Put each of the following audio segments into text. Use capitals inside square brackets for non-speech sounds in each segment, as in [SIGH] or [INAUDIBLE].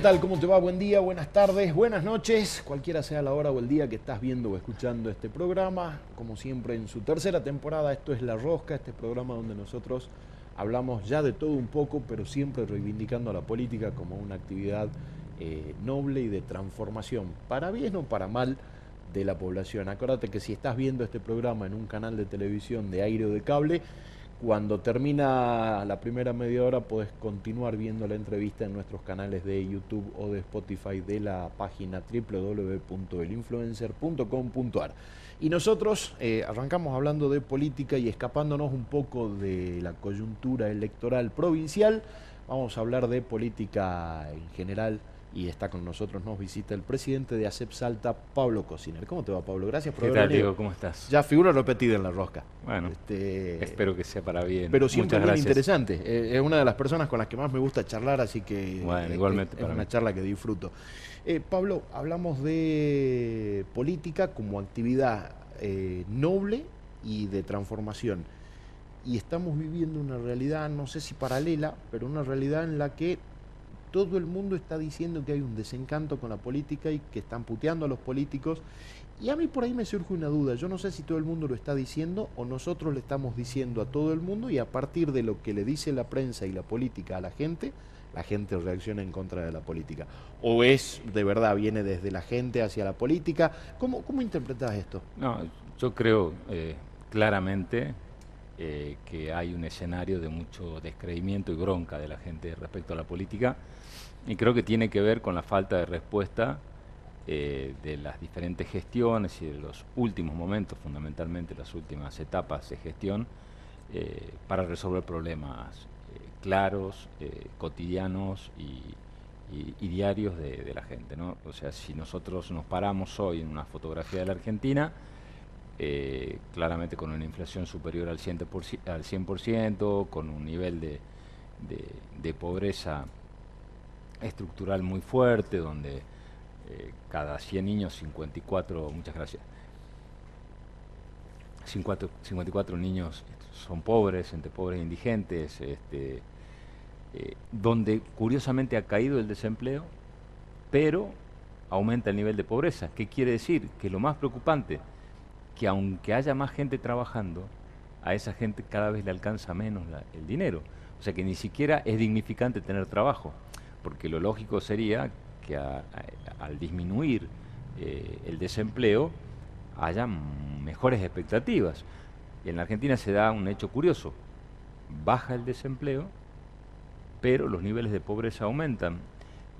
¿qué tal? ¿Cómo te va? Buen día, buenas tardes, buenas noches, cualquiera sea la hora o el día que estás viendo o escuchando este programa. Como siempre, en su tercera temporada, esto es La Rosca, este programa donde nosotros hablamos ya de todo un poco, pero siempre reivindicando a la política como una actividad eh, noble y de transformación, para bien o para mal, de la población. Acuérdate que si estás viendo este programa en un canal de televisión de aire o de cable, cuando termina la primera media hora podés continuar viendo la entrevista en nuestros canales de YouTube o de Spotify de la página www.elinfluencer.com.ar. Y nosotros eh, arrancamos hablando de política y escapándonos un poco de la coyuntura electoral provincial, vamos a hablar de política en general y está con nosotros, nos visita el presidente de ACEP Salta, Pablo Cociner. ¿Cómo te va, Pablo? Gracias por ¿Qué tal, Diego? ¿Cómo estás? Ya figura repetida en la rosca. Bueno, este, espero que sea para bien. Pero siempre muy interesante. Eh, es una de las personas con las que más me gusta charlar, así que bueno, igualmente es, una charla que disfruto. Eh, Pablo, hablamos de política como actividad eh, noble y de transformación. Y estamos viviendo una realidad, no sé si paralela, pero una realidad en la que todo el mundo está diciendo que hay un desencanto con la política y que están puteando a los políticos. Y a mí por ahí me surge una duda. Yo no sé si todo el mundo lo está diciendo o nosotros le estamos diciendo a todo el mundo y a partir de lo que le dice la prensa y la política a la gente, la gente reacciona en contra de la política. ¿O es de verdad, viene desde la gente hacia la política? ¿Cómo, cómo interpretas esto? No, yo creo eh, claramente eh, que hay un escenario de mucho descreimiento y bronca de la gente respecto a la política y creo que tiene que ver con la falta de respuesta eh, de las diferentes gestiones y de los últimos momentos, fundamentalmente las últimas etapas de gestión, eh, para resolver problemas eh, claros, cotidianos y, diarios de, la gente. ¿no? O sea, si nosotros nos paramos hoy en una fotografía de la Argentina, claramente con una inflación superior al 100%, al 100% con un nivel de, de pobreza estructural muy fuerte, donde eh, cada 100 niños, 54, muchas gracias, 54, niños son pobres, entre pobres e indigentes, este, eh, donde curiosamente ha caído el desempleo, pero aumenta el nivel de pobreza. ¿Qué quiere decir? Que lo más preocupante, que aunque haya más gente trabajando, a esa gente cada vez le alcanza menos el dinero. O sea que ni siquiera es dignificante tener trabajo porque lo lógico sería que al disminuir eh, el desempleo haya mejores expectativas. Y en la Argentina se da un hecho curioso, baja el desempleo, pero los niveles de pobreza aumentan.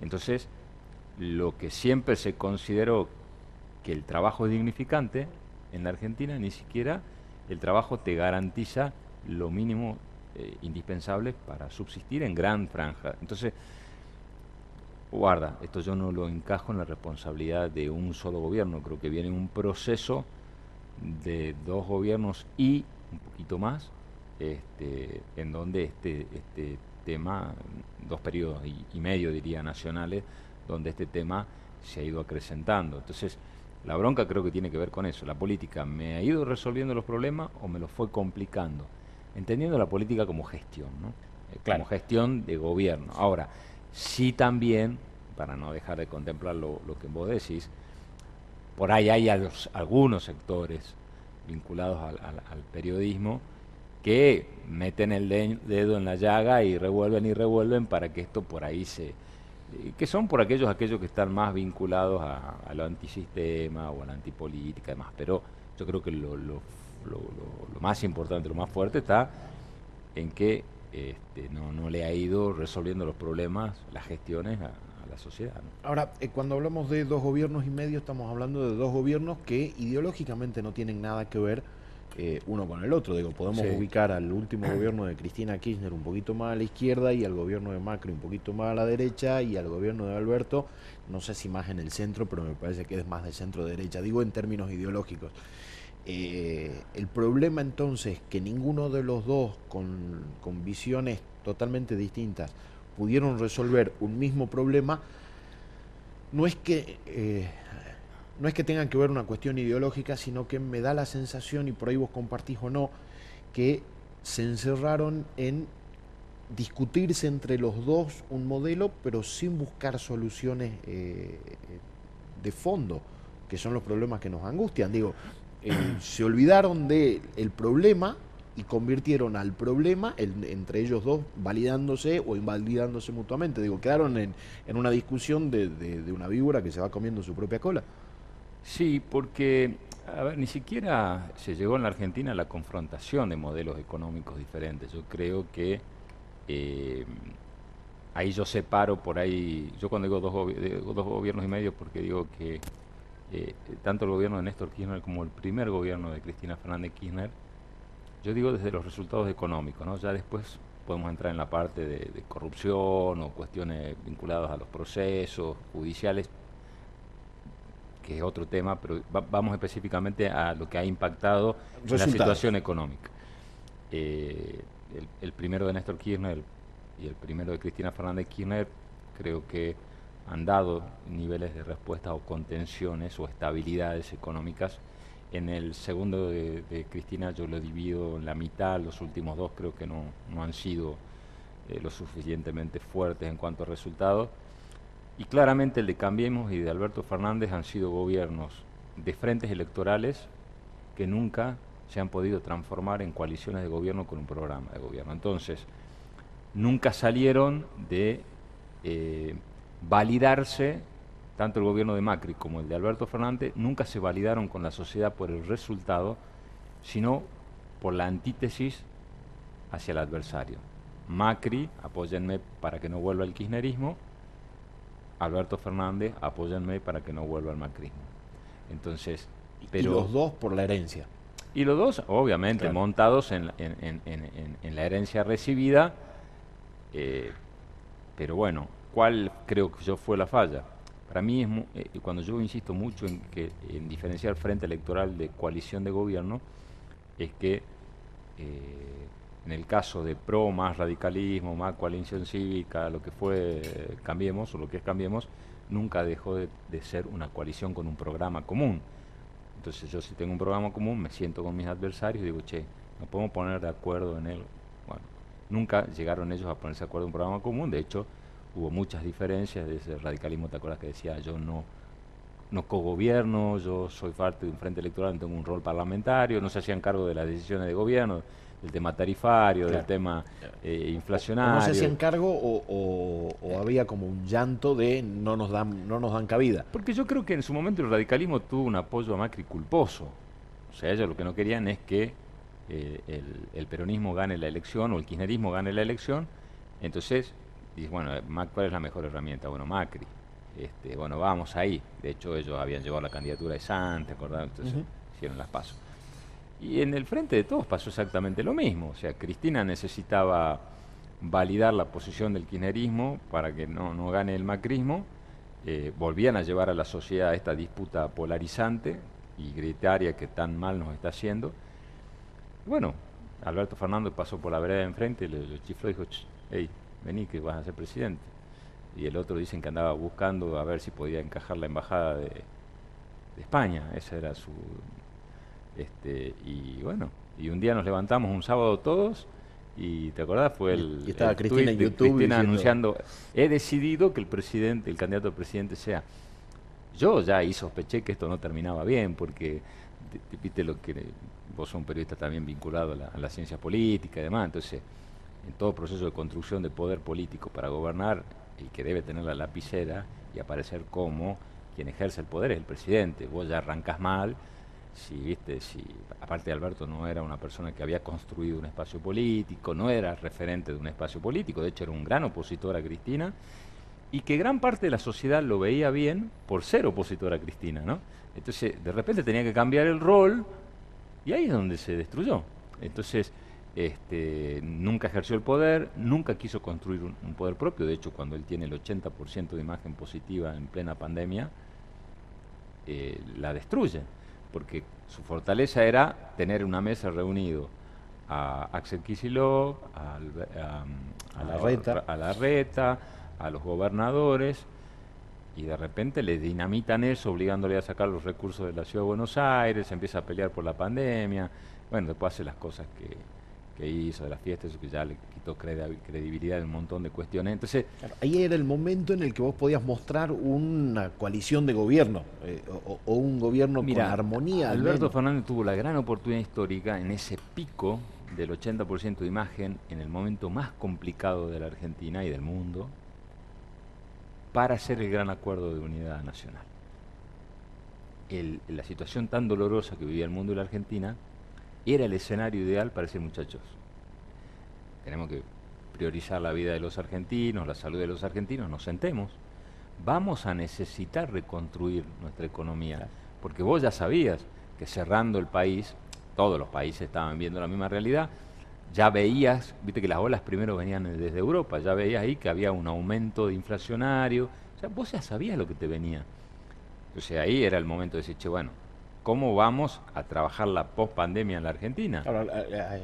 Entonces, lo que siempre se consideró que el trabajo es dignificante, en la Argentina ni siquiera el trabajo te garantiza lo mínimo eh, indispensable para subsistir en gran franja. Entonces, guarda, esto yo no lo encajo en la responsabilidad de un solo gobierno, creo que viene un proceso de dos gobiernos y un poquito más, este, en donde este, este tema, dos periodos y, medio diría nacionales, donde este tema se ha ido acrecentando. Entonces, la bronca creo que tiene que ver con eso. La política me ha ido resolviendo los problemas o me los fue complicando, entendiendo la política como gestión, ¿no? Eh, como gestión de gobierno. Ahora, sí también, para no dejar de contemplar lo, que vos decís, por ahí hay algunos sectores vinculados al, periodismo que meten el dedo en la llaga y revuelven y revuelven para que esto por ahí se... que son por aquellos aquellos que están más vinculados a, lo antisistema o a la antipolítica y demás, pero yo creo que lo más importante, lo más fuerte está en que este, no, no le ha ido resolviendo los problemas, las gestiones a, la sociedad. Ahora, eh, cuando hablamos de dos gobiernos y medio, estamos hablando de dos gobiernos que ideológicamente no tienen nada que ver eh, uno con el otro. Digo, podemos ubicar al último [CLEARS THROAT] gobierno de Cristina Kirchner un poquito más a la izquierda y al gobierno de Macri un poquito más a la derecha y al gobierno de Alberto, no sé si más en el centro, pero me parece que es más de centro derecha. Digo en términos ideológicos. Eh, el problema entonces que ninguno de los dos con, visiones totalmente distintas pudieron resolver un mismo problema, no es que eh, no es que tengan que ver una cuestión ideológica, sino que me da la sensación, y por ahí vos compartís o no, que se encerraron en discutirse entre los dos un modelo, pero sin buscar soluciones eh, de fondo, que son los problemas que nos angustian. Digo, eh, se olvidaron del el problema y convirtieron al problema entre ellos dos validándose o invalidándose mutuamente. Digo, quedaron en, una discusión de, de, una víbora que se va comiendo su propia cola. Sí, porque a ver, ni siquiera se llegó en la Argentina a la confrontación de modelos económicos diferentes. Yo creo que eh, ahí yo separo por ahí, yo cuando digo dos, dos gobiernos y medio, porque digo que eh, tanto el gobierno de Néstor Kirchner como el primer gobierno de Cristina Fernández Kirchner, yo digo desde los resultados económicos, ¿no? Ya después podemos entrar en la parte de, corrupción o cuestiones vinculadas a los procesos judiciales, que es otro tema, pero vamos específicamente a lo que ha impactado en la situación económica. Eh, el, primero de Néstor Kirchner y el primero de Cristina Fernández Kirchner creo que han dado niveles de respuesta o contenciones o estabilidades económicas. En el segundo de, Cristina yo lo divido en la mitad, los últimos dos creo que no, han sido eh, lo suficientemente fuertes en cuanto a resultados. Y claramente el de Cambiemos y de Alberto Fernández han sido gobiernos de frentes electorales que nunca se han podido transformar en coaliciones de gobierno con un programa de gobierno. Entonces, nunca salieron de eh, validarse, tanto el gobierno de Macri como el de Alberto Fernández, nunca se validaron con la sociedad por el resultado, sino por la antítesis hacia el adversario. Macri, apóyenme para que no vuelva el kirchnerismo, Alberto Fernández, apóyenme para que no vuelva el macrismo. Entonces, pero, y los dos por la herencia. Y los dos, obviamente, montados en, en, la herencia recibida. Eh, pero bueno, ¿cuál creo que yo fue la falla? Para mí, es eh, cuando yo insisto mucho en, que, en diferenciar frente electoral de coalición de gobierno, es que eh, en el caso de PRO, más radicalismo, más coalición cívica, lo que fue Cambiemos o lo que es Cambiemos, nunca dejó de ser una coalición con un programa común entonces yo si tengo un programa común, me siento con mis adversarios y digo, che, nos podemos poner de acuerdo en él. Bueno, nunca llegaron ellos a ponerse de acuerdo en un programa común, de hecho hubo muchas diferencias de ese radicalismo, ¿te acuerdas que decía yo no no cogobierno, yo soy parte de un frente electoral, tengo un rol parlamentario, no se hacían cargo de las decisiones de gobierno, del tema tarifario, del tema eh, inflacionario. no se hacían cargo o, había como un llanto de no nos dan no nos dan cabida. Porque yo creo que en su momento el radicalismo tuvo un apoyo a Macri culposo. O sea, ellos lo que no querían es que eh, el, peronismo gane la elección o el kirchnerismo gane la elección. Entonces, dice, bueno, ¿cuál es la mejor herramienta? Bueno, Macri. Este, bueno, vamos ahí. De hecho, ellos habían llevado la candidatura de Sante, ¿acordás? Entonces hicieron las pasos. Y en el frente de todos pasó exactamente lo mismo. O sea, Cristina necesitaba validar la posición del kirchnerismo para que no, no gane el macrismo. Eh, volvían a llevar a la sociedad esta disputa polarizante y gritaria que tan mal nos está haciendo. Bueno, Alberto Fernández pasó por la vereda de enfrente y le, chifló y dijo, hey, vení que vas a ser presidente. Y el otro dicen que andaba buscando a ver si podía encajar la embajada de, de España. Esa era su este, y bueno, y un día nos levantamos un sábado todos y te acordás fue el, y estaba Cristina en YouTube Cristina anunciando he decidido que el presidente el candidato a presidente sea yo ya ahí sospeché que esto no terminaba bien porque viste lo que vos sos un periodista también vinculado a la, a ciencia política y demás entonces en todo proceso de construcción de poder político para gobernar el que debe tener la lapicera y aparecer como quien ejerce el poder es el presidente. Vos ya arrancas mal si viste si aparte Alberto no era una persona que había construido un espacio político no era referente de un espacio político de hecho era un gran opositor a Cristina y que gran parte de la sociedad lo veía bien por ser opositor a Cristina no entonces de repente tenía que cambiar el rol y ahí es donde se destruyó. Entonces este, nunca ejerció el poder, nunca quiso construir un, poder propio, de hecho cuando él tiene el 80% de imagen positiva en plena pandemia, eh, la destruye porque su fortaleza era tener una mesa reunido a Axel Kicillof, a, la reta. a la Reta, a los gobernadores, y de repente le dinamitan eso, obligándole a sacar los recursos de la ciudad de Buenos Aires, empieza a pelear por la pandemia, bueno, después hace las cosas que, que hizo, de las fiestas, eso que ya le quitó credibilidad en un montón de cuestiones. Entonces, ahí era el momento en el que vos podías mostrar una coalición de gobierno eh, o, un gobierno con armonía. Alberto Fernández tuvo la gran oportunidad histórica en ese pico del 80% de imagen en el momento más complicado de la Argentina y del mundo para hacer el gran acuerdo de unidad nacional. la situación tan dolorosa que vivía el mundo y la Argentina era el escenario ideal para ese muchachos. Tenemos que priorizar la vida de los argentinos, la salud de los argentinos, nos sentemos. Vamos a necesitar reconstruir nuestra economía, porque vos ya sabías que cerrando el país, todos los países estaban viendo la misma realidad, ya veías, viste que las olas primero venían desde Europa, ya veías ahí que había un aumento de inflacionario, o sea, vos ya sabías lo que te venía. Entonces ahí era el momento de decir, che, bueno, cómo vamos a trabajar la post-pandemia en la Argentina.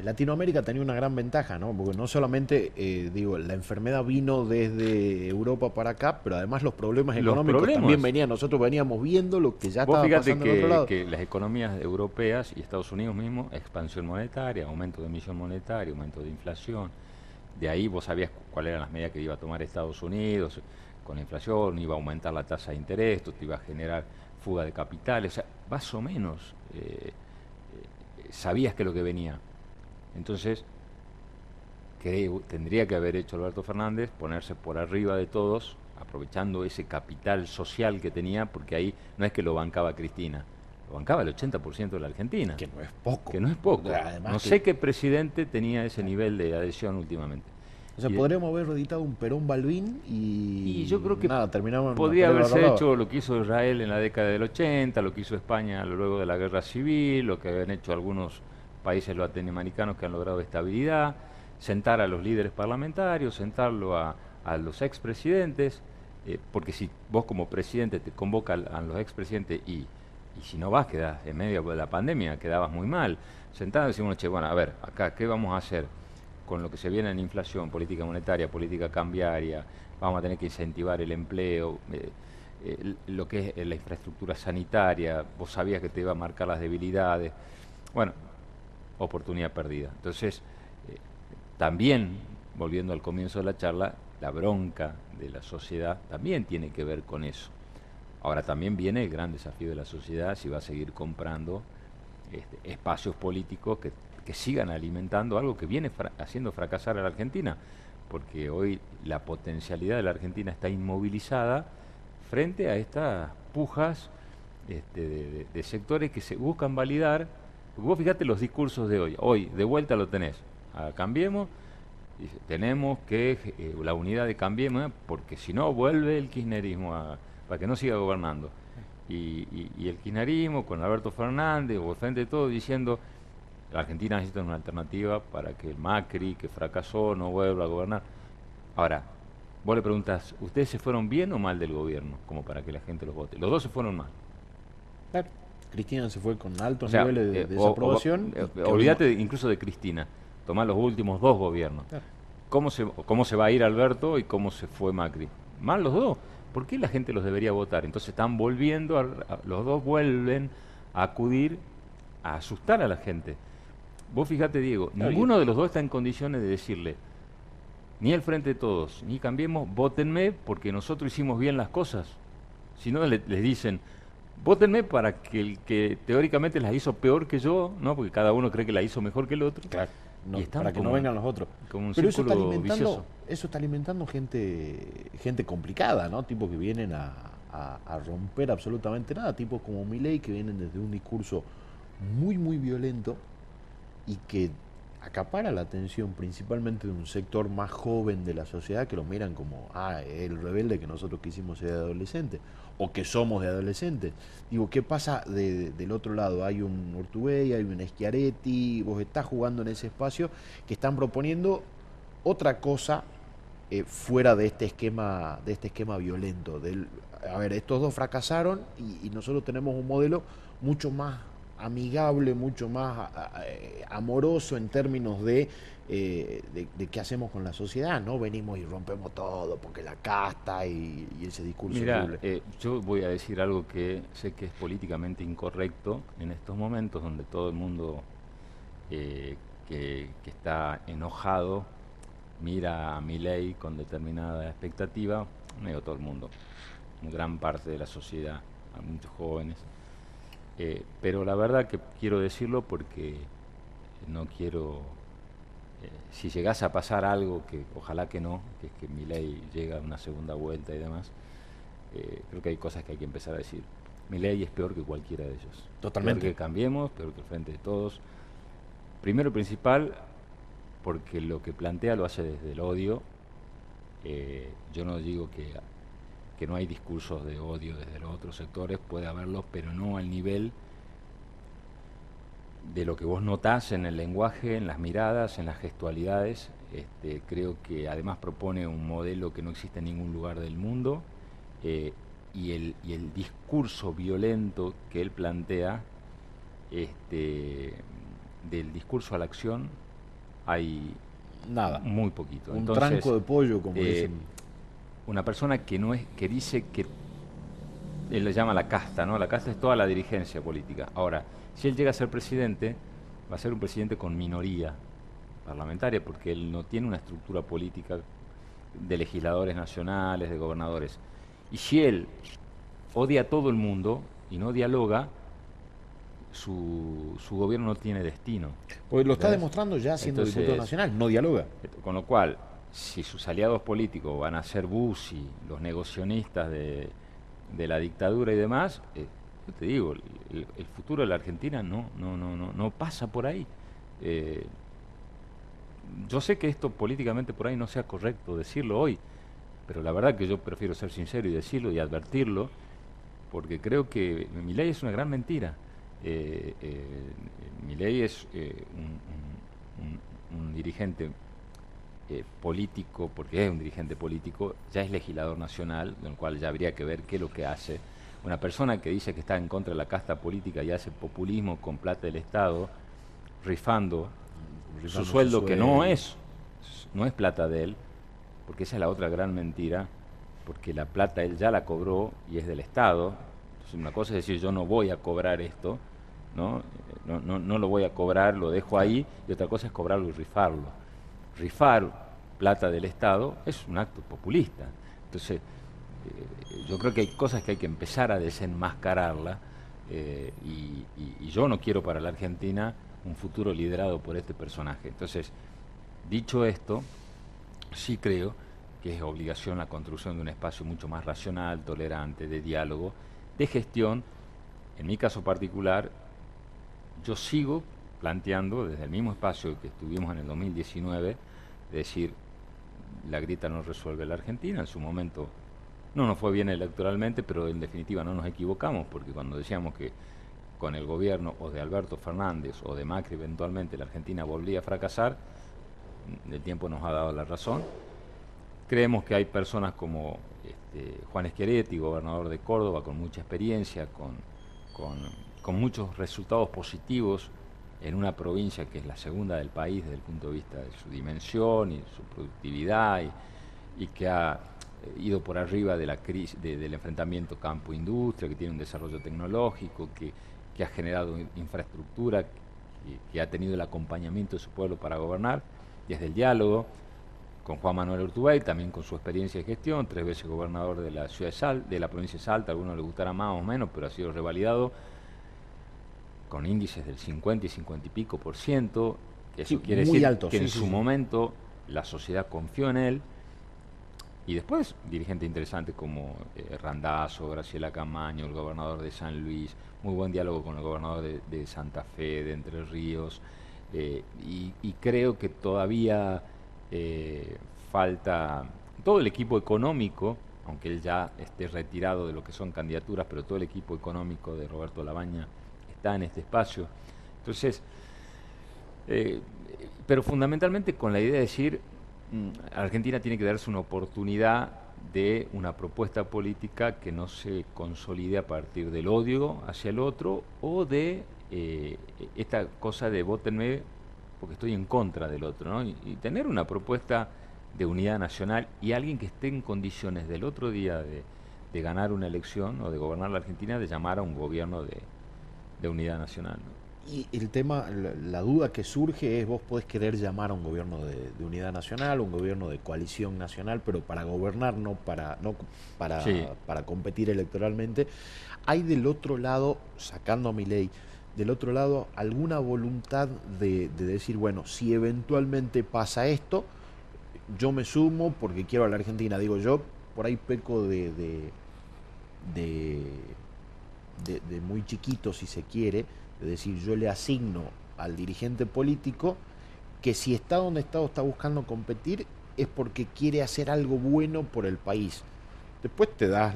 Latinoamérica tenía una gran ventaja, ¿no? Porque no solamente, eh, digo, la enfermedad vino desde Europa para acá, pero además los problemas económicos también venían. Nosotros veníamos viendo lo que ya estaba pasando que, en otro lado. que las economías europeas y Estados Unidos mismo, expansión monetaria, aumento de emisión monetaria, aumento de inflación. De ahí vos sabías cuáles eran las medidas que iba a tomar Estados Unidos con la inflación, iba a aumentar la tasa de interés, te iba a generar fuga de capitales, o sea, más o menos eh, eh, sabías que lo que venía. Entonces, tendría que haber hecho Alberto Fernández, ponerse por arriba de todos, aprovechando ese capital social que tenía, porque ahí no es que lo bancaba Cristina, bancaba el 80% de la Argentina. Que no es poco. Que no es poco. no sé qué presidente tenía ese nivel de adhesión últimamente. O sea, podríamos haber editado un Perón Balbín y, yo creo que nada, terminamos podría haberse hecho lo que hizo Israel en la década del 80, lo que hizo España luego de la guerra civil, lo que habían hecho algunos países latinoamericanos que han logrado estabilidad, sentar a los líderes parlamentarios, sentarlo a, los expresidentes, eh, porque si vos como presidente te convoca a, los expresidentes y, y si no vas, quedás en medio de la pandemia, quedabas muy mal. Sentado decimos, che, bueno, a ver, acá, ¿qué vamos a hacer? con lo que se viene en inflación, política monetaria, política cambiaria, vamos a tener que incentivar el empleo, eh, eh, lo que es la infraestructura sanitaria, vos sabías que te iba a marcar las debilidades. Bueno, oportunidad perdida. Entonces, eh, también, volviendo al comienzo de la charla, la bronca de la sociedad también tiene que ver con eso. Ahora también viene el gran desafío de la sociedad si va a seguir comprando este, espacios políticos que que sigan alimentando algo que viene haciendo fracasar a la Argentina, porque hoy la potencialidad de la Argentina está inmovilizada frente a estas pujas este, de, sectores que se buscan validar. vos fíjate los discursos de hoy, hoy de vuelta lo tenés, cambiemos, tenemos que eh, la unidad de cambiemos, porque si no vuelve el kirchnerismo para que no siga gobernando. Y, y, el kirchnerismo con Alberto Fernández o frente de todo diciendo la Argentina necesita una alternativa para que el Macri, que fracasó, no vuelva a gobernar. Ahora, vos le preguntas, ¿ustedes se fueron bien o mal del gobierno? Como para que la gente los vote. Los dos se fueron mal. Cristina se fue con altos niveles de, eh, desaprobación. Eh, olvídate incluso de Cristina. Tomar los últimos dos gobiernos. ¿Cómo, se, ¿Cómo se va a ir Alberto y cómo se fue Macri? Mal los dos. ¿Por qué la gente los debería votar? Entonces están volviendo, los dos vuelven a acudir a asustar a la gente. Vos fíjate, Diego, ninguno de los dos está en condiciones de decirle, ni el Frente de Todos, ni Cambiemos, votenme porque nosotros hicimos bien las cosas. Si no, les dicen, votenme para que el que teóricamente las hizo peor que yo, ¿no? Porque cada uno cree que la hizo mejor que el otro. Claro. Y para que no vengan los otros. Como un Pero eso está alimentando, eso está alimentando gente, gente complicada, ¿no? Tipos que vienen a, a romper absolutamente nada, tipos como Milei que vienen desde un discurso muy, muy violento y que acapara la atención principalmente de un sector más joven de la sociedad que lo miran como, ah, el rebelde que nosotros quisimos ser de adolescente, o que somos de adolescentes. Digo, ¿qué pasa del otro lado? Hay un Ortubey, hay un Schiaretti, vos estás jugando en ese espacio que están proponiendo otra cosa eh, fuera de este esquema, de este esquema violento. Del, a ver, estos dos fracasaron y nosotros tenemos un modelo mucho más amigable, mucho más eh, amoroso en términos de, eh, de, qué hacemos con la sociedad, ¿no? Venimos y rompemos todo porque la casta y, ese discurso. Mira, eh, yo voy a decir algo que sé que es políticamente incorrecto en estos momentos donde todo el mundo que, está enojado mira a ley con determinada expectativa, medio todo el mundo, gran parte de la sociedad, a muchos jóvenes. Eh, pero la verdad que quiero decirlo porque no quiero, eh, si llegase a pasar algo, que ojalá que no, que es que mi ley llega a una segunda vuelta y demás, eh, creo que hay cosas que hay que empezar a decir. Mi ley es peor que cualquiera de ellos. Totalmente. Peor que cambiemos, peor que el frente de todos. Primero y principal, porque lo que plantea lo hace desde el odio. Yo no digo que, que no hay discursos de odio desde los otros sectores, puede haberlos, pero no al nivel de lo que vos notás en el lenguaje, en las miradas, en las gestualidades. Este, creo que además propone un modelo que no existe en ningún lugar del mundo eh, y, el, y, el, discurso violento que él plantea, este, del discurso a la acción, hay nada muy poquito. Un tranco de pollo, como eh, dicen. Una persona que no es, que dice que él le llama la casta, ¿no? La casta es toda la dirigencia política. Ahora, si él llega a ser presidente, va a ser un presidente con minoría parlamentaria, porque él no tiene una estructura política de legisladores nacionales, de gobernadores. Y si él odia a todo el mundo y no dialoga, su, su gobierno no tiene destino. Pues lo está demostrando ya siendo diputado nacional, no dialoga. Con lo cual, si sus aliados políticos van a ser Bussi, los negocionistas de, de la dictadura y demás, eh, yo te digo, el, futuro de la Argentina no, no, no, no, no pasa por ahí. Eh, yo sé que esto políticamente por ahí no sea correcto decirlo hoy, pero la verdad que yo prefiero ser sincero y decirlo y advertirlo, porque creo que mi ley es una gran mentira. Eh, mi ley es un, un, dirigente político, porque es un dirigente político, ya es legislador nacional, del cual ya habría que ver qué es lo que hace. Una persona que dice que está en contra de la casta política y hace populismo con plata del Estado, rifando, su sueldo, que no es, no es plata de él, porque esa es la otra gran mentira, porque la plata él ya la cobró y es del Estado. Entonces una cosa es decir, yo no voy a cobrar esto, ¿no? No, no, no lo voy a cobrar, lo dejo ahí, y otra cosa es cobrarlo y rifarlo. Rifar plata del Estado es un acto populista. Entonces, eh, yo creo que hay cosas que hay que empezar a desenmascararla, eh, y, y yo no quiero para la Argentina un futuro liderado por este personaje. Entonces, dicho esto, sí creo que es obligación la construcción de un espacio mucho más racional, tolerante, de diálogo, de gestión. En mi caso particular, yo sigo planteando desde el mismo espacio que estuvimos en el 2019, de decir, la grita no resuelve la Argentina, en su momento no nos fue bien electoralmente, pero en definitiva no nos equivocamos, porque cuando decíamos que con el gobierno o de Alberto Fernández o de Macri eventualmente la Argentina volvía a fracasar, el tiempo nos ha dado la razón. Creemos que hay personas como este, Juan Esqueretti, gobernador de Córdoba, con mucha experiencia, con, con, muchos resultados positivos en una provincia que es la segunda del país desde el punto de vista de su dimensión y su productividad y, que ha ido por arriba de la crisis, del enfrentamiento campo-industria, que tiene un desarrollo tecnológico, que, que ha generado infraestructura, que, ha tenido el acompañamiento de su pueblo para gobernar, desde el diálogo con Juan Manuel Urtubey, también con su experiencia de gestión, tres veces gobernador de la ciudad de Salta, de la provincia de Salta, a algunos le gustará más o menos, pero ha sido revalidado con índices del 50 y 50 y pico por ciento, eso quiere decir que en su momento la sociedad confió en él, y después, dirigente interesante como eh, Randazo, Graciela Camaño, el gobernador de San Luis, muy buen diálogo con el gobernador de, Santa Fe, de Entre Ríos, eh, y, creo que todavía eh, falta todo el equipo económico, aunque él ya esté retirado de lo que son candidaturas, pero todo el equipo económico de Roberto Labaña en este espacio. Entonces, pero fundamentalmente con la idea de decir, Mm, Argentina tiene que darse una oportunidad de una propuesta política que no se consolide a partir del odio hacia el otro o de eh, esta cosa de votenme porque estoy en contra del otro, ¿no? y, tener una propuesta de unidad nacional y alguien que esté en condiciones del otro día de, ganar una elección o de gobernar la Argentina, de llamar a un gobierno de, unidad nacional. Y el tema, la, duda que surge es, vos podés querer llamar a un gobierno de, unidad nacional, un gobierno de coalición nacional, pero para gobernar, no para, no para, para competir electoralmente. Hay del otro lado, sacando a mi ley, del otro lado alguna voluntad de, decir, bueno, si eventualmente pasa esto, yo me sumo porque quiero a la Argentina. Digo, yo por ahí peco de, de, de, muy chiquito, si se quiere, de decir, yo le asigno al dirigente político que si está donde está o está buscando competir es porque quiere hacer algo bueno por el país. Después te das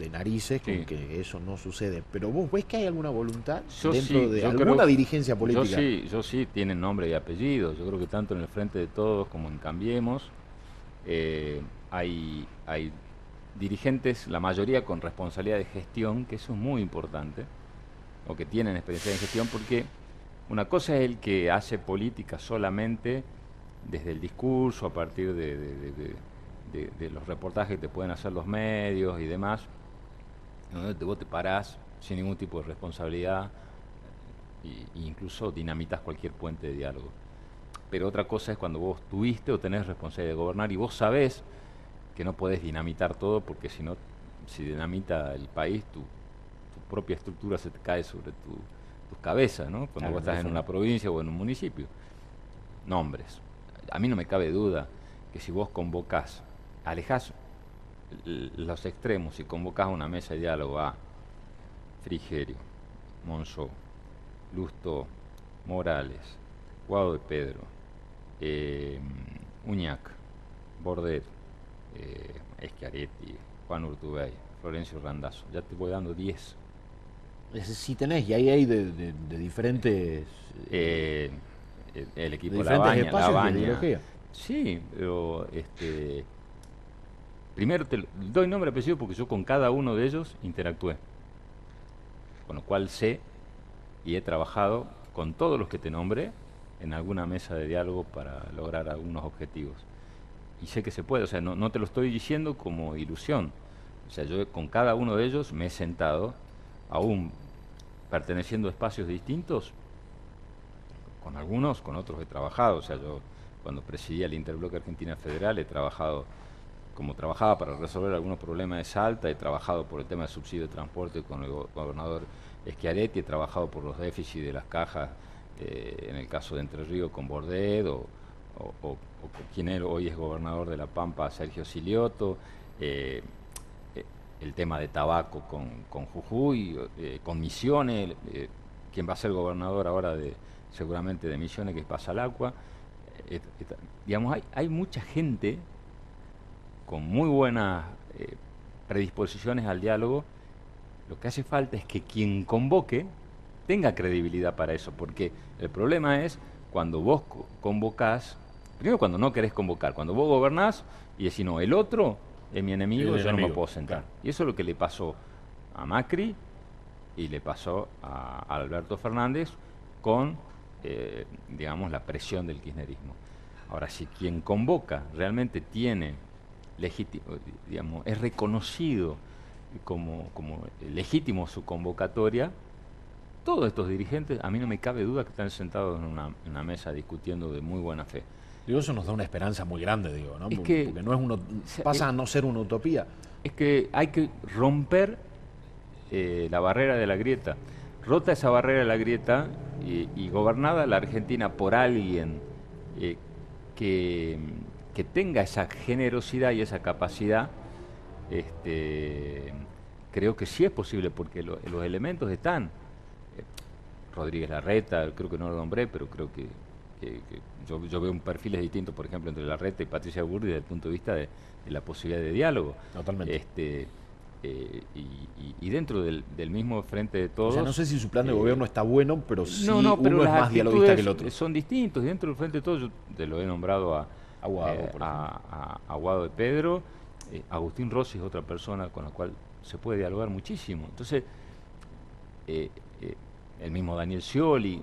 de narices con que eso no sucede. Pero vos ves que hay alguna voluntad dentro de alguna dirigencia política. Yo sí, yo sí, tienen nombre y apellido. Yo creo que tanto en el Frente de Todos como en Cambiemos eh, hay, hay dirigentes, la mayoría con responsabilidad de gestión, que eso es muy importante, o que tienen experiencia de gestión, porque una cosa es el que hace política solamente desde el discurso, a partir de, de los reportajes que te pueden hacer los medios y demás, donde vos te parás sin ningún tipo de responsabilidad e incluso dinamitas cualquier puente de diálogo. Pero otra cosa es cuando vos tuviste o tenés responsabilidad de gobernar y vos sabés que no podés dinamitar todo porque si no, si dinamita el país, tu, propia estructura se te cae sobre tu, tus cabezas, ¿no? Cuando vos estás en una provincia o en un municipio. Nombres. A mí no me cabe duda que si vos convocás, alejás los extremos y convocás a una mesa de diálogo a Frigerio, Monzó, Lusto, Morales, Guado de Pedro, eh, Uñac, Bordet, eh, Schiaretti, Juan Urtubey, Florencio Randazzo. Ya te voy dando 10. Si tenés, y ahí hay de, diferentes... Eh, el equipo de La Baña, La Baña. Sí, pero este, Primero te doy nombre y apellido porque yo con cada uno de ellos interactué. Con lo cual sé y he trabajado con todos los que te nombré en alguna mesa de diálogo para lograr algunos objetivos. Y sé que se puede, o sea, no, no te lo estoy diciendo como ilusión. O sea, yo con cada uno de ellos me he sentado, aún perteneciendo a espacios distintos, con algunos, con otros he trabajado. O sea, yo cuando presidía el Interbloque Argentina Federal he trabajado como trabajaba para resolver algunos problemas de Salta, he trabajado por el tema del subsidio de transporte con el gobernador Schiaretti, he trabajado por los déficits de las cajas, eh, en el caso de Entre Ríos con Bordet, o, o, quien hoy es gobernador de La Pampa, Sergio Silioto, eh, eh, el tema de tabaco con, con Jujuy, con Misiones, quien va a ser gobernador ahora de seguramente de Misiones, que es Pasalacua. digamos, hay, hay mucha gente con muy buenas eh, predisposiciones al diálogo, lo que hace falta es que quien convoque tenga credibilidad para eso, porque el problema es cuando vos convocás, primero cuando no querés convocar, cuando vos gobernás y decís, no, el otro es mi enemigo, yo no me puedo sentar. Y eso es lo que le pasó a Macri y le pasó a, Alberto Fernández con, eh, digamos, la presión del kirchnerismo. Ahora, si quien convoca realmente tiene legítimo, digamos, es reconocido como, como legítimo su convocatoria, todos estos dirigentes, a mí no me cabe duda que están sentados en una, mesa discutiendo de muy buena fe. Digo, eso nos da una esperanza muy grande, digo, ¿no? Porque no es uno, pasa a no ser una utopía. Es que hay que romper eh, la barrera de la grieta. Rota esa barrera de la grieta y, gobernada la Argentina por alguien eh, que que tenga esa generosidad y esa capacidad, este, creo que sí es posible, porque los elementos están. Eh, Rodríguez Larreta, creo que no lo nombré, pero creo que, yo, yo, veo un perfil distinto, por ejemplo, entre Larreta y Patricia Burri desde el punto de vista de, la posibilidad de diálogo. Totalmente. Este, eh, y, dentro del, mismo frente de todos. O sea, no sé si su plan de gobierno está bueno, pero sí uno es más dialoguista que el otro. Son distintos. Dentro del frente de todos, yo te lo he nombrado a, Aguado, eh, a, Aguado de Pedro. Eh, Agustín Rossi es otra persona con la cual se puede dialogar muchísimo. Entonces, eh, el mismo Daniel Scioli,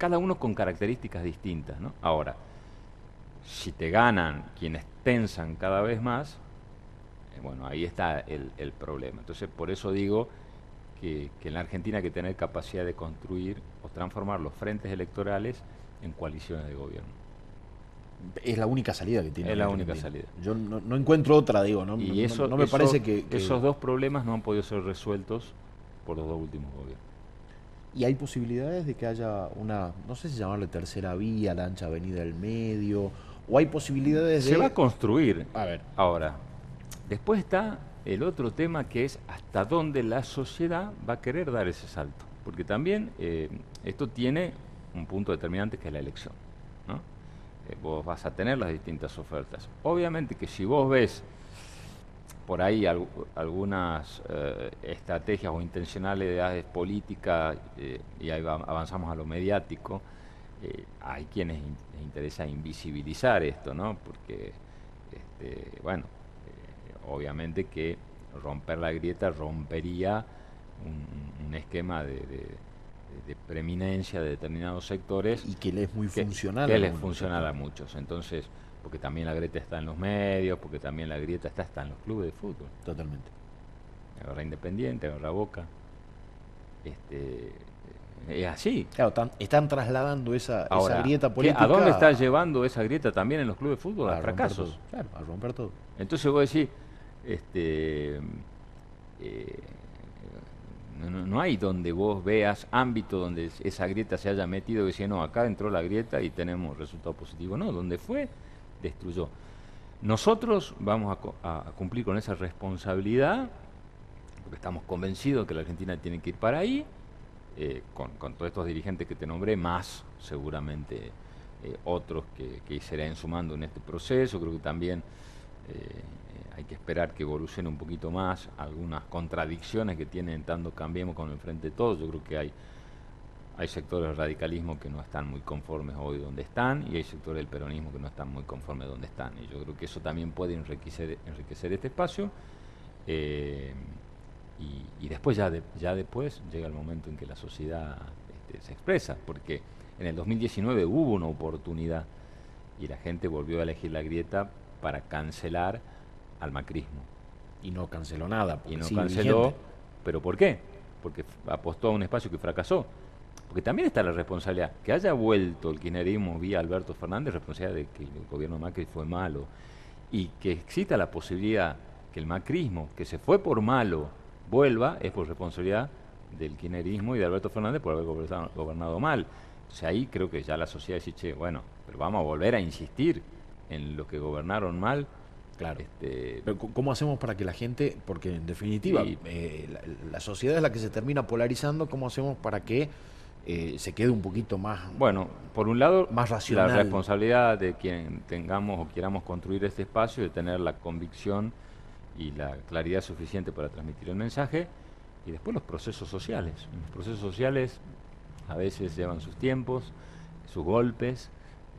cada uno con características distintas. ¿no? Ahora, si te ganan quienes tensan cada vez más, bueno, ahí está el, el, problema. Entonces, por eso digo que, en la Argentina hay que tener capacidad de construir o transformar los frentes electorales en coaliciones de gobierno. Es la única salida que tiene. Es la única salida. Yo no, encuentro otra, digo, no, y eso, no, me parece que, Esos dos problemas no han podido ser resueltos por los dos últimos gobiernos. ¿Y hay posibilidades de que haya una, no sé si llamarle tercera vía, la ancha avenida del medio, o hay posibilidades de... Se va a construir. A ver. Ahora, después está el otro tema que es hasta dónde la sociedad va a querer dar ese salto. Porque también eh, esto tiene un punto determinante que es la elección. ¿no? Eh, vos vas a tener las distintas ofertas. Obviamente que si vos ves por ahí algunas eh, estrategias o intencionalidades políticas, y ahí avanzamos a lo mediático, hay quienes les interesa invisibilizar esto, ¿no? Porque, este, bueno, obviamente que romper la grieta rompería un, esquema de, preeminencia de determinados sectores. Y que le es muy funcional. Que les funciona a muchos. Entonces, porque también la grieta está en los medios, porque también la grieta está, está en los clubes de fútbol. Totalmente. Agarra Independiente, agarra Boca. Este, es así. Claro, están, trasladando esa, grieta política. ¿A dónde está llevando esa grieta también en los clubes de fútbol? A, fracasos. Claro, a romper todo. Entonces vos decís, este, eh, no, hay donde vos veas ámbito donde esa grieta se haya metido y decía, no, acá entró la grieta y tenemos resultado positivo. No, donde fue, destruyó. Nosotros vamos a, cumplir con esa responsabilidad, porque estamos convencidos que la Argentina tiene que ir para ahí, eh, con, todos estos dirigentes que te nombré, más seguramente eh, otros que, que se irán sumando en este proceso. Creo que también hay que esperar que evolucione un poquito más, algunas contradicciones que tienen tanto Cambiemos con el Frente de Todos, yo creo que hay, hay sectores del radicalismo que no están muy conformes hoy donde están y hay sectores del peronismo que no están muy conformes donde están y yo creo que eso también puede enriquecer, enriquecer este espacio eh, y, después ya, ya después llega el momento en que la sociedad este, se expresa, porque en el 2019 hubo una oportunidad y la gente volvió a elegir la grieta para cancelar al macrismo. Y no canceló nada. Y no canceló. ¿Pero por qué? Porque apostó a un espacio que fracasó. Porque también está la responsabilidad. Que haya vuelto el kirchnerismo vía Alberto Fernández, responsabilidad de que el gobierno de Macri fue malo. Y que exista la posibilidad que el macrismo, que se fue por malo, vuelva, es por responsabilidad del kirchnerismo y de Alberto Fernández por haber gobernado, mal. O sea, ahí creo que ya la sociedad dice, che, bueno, pero vamos a volver a insistir en lo que gobernaron mal Claro. Este, Pero ¿cómo hacemos para que la gente, porque en definitiva eh, la, sociedad es la que se termina polarizando, ¿cómo hacemos para que eh, se quede un poquito más Bueno, por un lado, más racional. la responsabilidad de quien tengamos o queramos construir este espacio, de tener la convicción y la claridad suficiente para transmitir el mensaje, y después los procesos sociales. Los procesos sociales a veces llevan sus tiempos, sus golpes,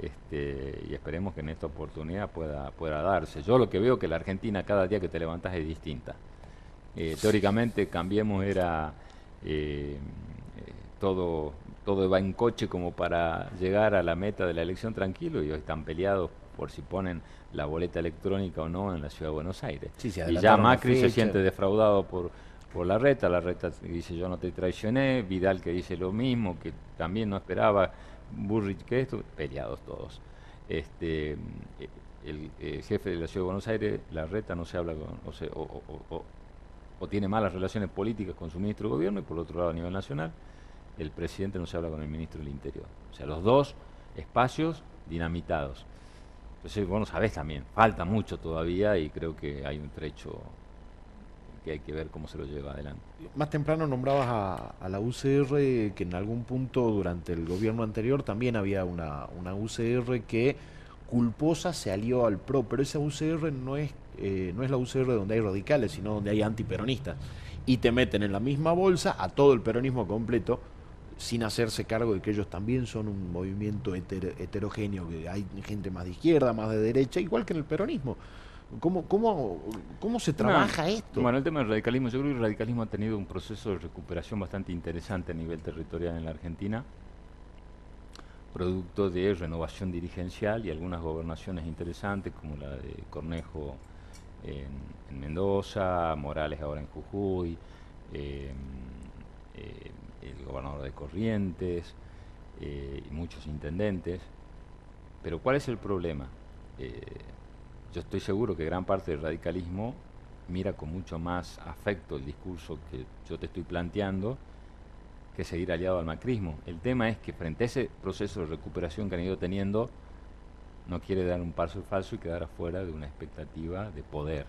este, y esperemos que en esta oportunidad pueda, pueda darse. Yo lo que veo que la Argentina cada día que te levantas es distinta. Eh, teóricamente Cambiemos era eh, todo, todo va en coche como para llegar a la meta de la elección tranquilo y hoy están peleados por si ponen la boleta electrónica o no en la ciudad de Buenos Aires. y ya Macri se siente defraudado por, por la reta, la reta dice yo no te traicioné, Vidal que dice lo mismo, que también no esperaba Burrich, que esto, peleados todos. Este, el, jefe de la Ciudad de Buenos Aires, la reta, no se habla con, o, o, tiene malas relaciones políticas con su ministro de gobierno, y por otro lado, a nivel nacional, el presidente no se habla con el ministro del Interior. O sea, los dos espacios dinamitados. Entonces, bueno, sabés también, falta mucho todavía y creo que hay un trecho que hay que ver cómo se lo lleva adelante. Más temprano nombrabas a, la UCR, que en algún punto durante el gobierno anterior también había una, una UCR que culposa se alió al PRO, pero esa UCR no es, eh, no es la UCR donde hay radicales, sino donde hay antiperonistas. Y te meten en la misma bolsa a todo el peronismo completo, sin hacerse cargo de que ellos también son un movimiento heterogéneo, que hay gente más de izquierda, más de derecha, igual que en el peronismo. ¿Cómo, cómo, cómo se trabaja esto? Bueno, el tema del radicalismo, yo creo que el radicalismo ha tenido un proceso de recuperación bastante interesante a nivel territorial en la Argentina, producto de renovación dirigencial y algunas gobernaciones interesantes, como la de Cornejo en, Mendoza, Morales ahora en Jujuy, eh, eh, el gobernador de Corrientes y muchos intendentes. Pero ¿cuál es el problema? yo estoy seguro que gran parte del radicalismo mira con mucho más afecto el discurso que yo te estoy planteando que seguir aliado al macrismo. El tema es que frente a ese proceso de recuperación que han ido teniendo, no quiere dar un paso falso y quedar afuera de una expectativa de poder.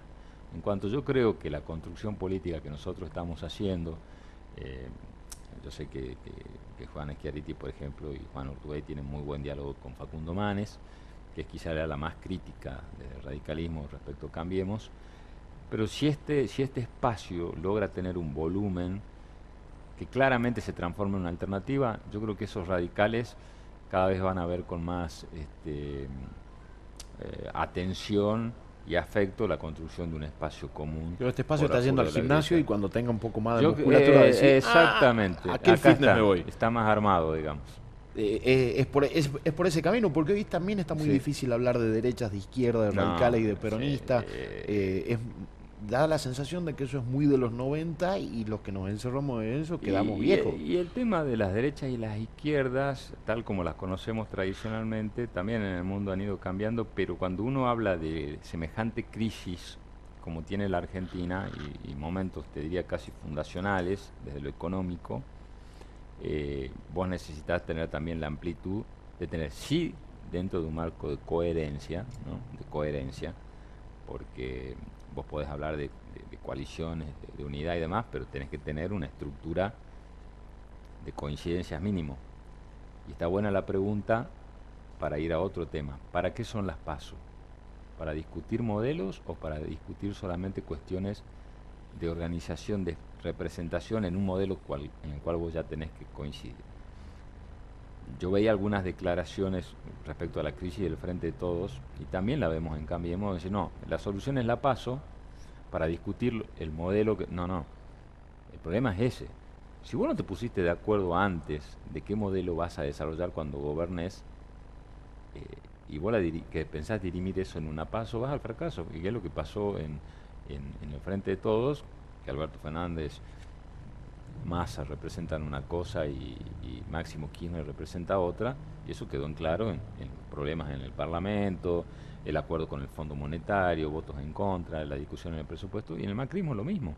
En cuanto yo creo que la construcción política que nosotros estamos haciendo, eh, yo sé que, Juan Schiaretti, por ejemplo, y Juan Ortubey tienen muy buen diálogo con Facundo Manes, que es quizá la más crítica del radicalismo respecto a Cambiemos, pero si este, si este espacio logra tener un volumen que claramente se transforme en una alternativa, yo creo que esos radicales cada vez van a ver con más este, eh, atención y afecto la construcción de un espacio común. Pero este espacio está yendo al gimnasio y cuando tenga un poco más de musculatura eh, exactamente, ah, acá está, me voy? está más armado, digamos. Eh, es, por, es, por, ese camino, porque hoy también está muy difícil hablar de derechas, de izquierda, de radicales y de peronistas. es da la sensación de que eso es muy de los 90 y los que nos encerramos en eso quedamos viejos. Y el tema de las derechas y las izquierdas, tal como las conocemos tradicionalmente, también en el mundo han ido cambiando, pero cuando uno habla de semejante crisis como tiene la Argentina y, momentos, te diría, casi fundacionales desde lo económico, eh, vos necesitas tener también la amplitud de tener, sí, dentro de un marco de coherencia, ¿no? de coherencia, porque vos podés hablar de, coaliciones, de, unidad y demás, pero tenés que tener una estructura de coincidencias mínimo. Y está buena la pregunta para ir a otro tema. ¿Para qué son las pasos? ¿Para discutir modelos o para discutir solamente cuestiones de organización, de representación en un modelo en el cual vos ya tenés que coincidir? Yo veía algunas declaraciones respecto a la crisis del Frente de Todos, y también la vemos en Cambiemos, decir, no, la solución es la paso para discutir el modelo que... No, no, el problema es ese. Si vos no te pusiste de acuerdo antes de qué modelo vas a desarrollar cuando gobernes, eh, y vos que pensás dirimir eso en una paso, vas al fracaso. Y es lo que pasó en, en el Frente de Todos, que Alberto Fernández Massa representan una cosa y, Máximo Kirchner representa otra, y eso quedó en claro en, problemas en el Parlamento, el acuerdo con el Fondo Monetario, votos en contra, la discusión en el presupuesto, y en el macrismo lo mismo.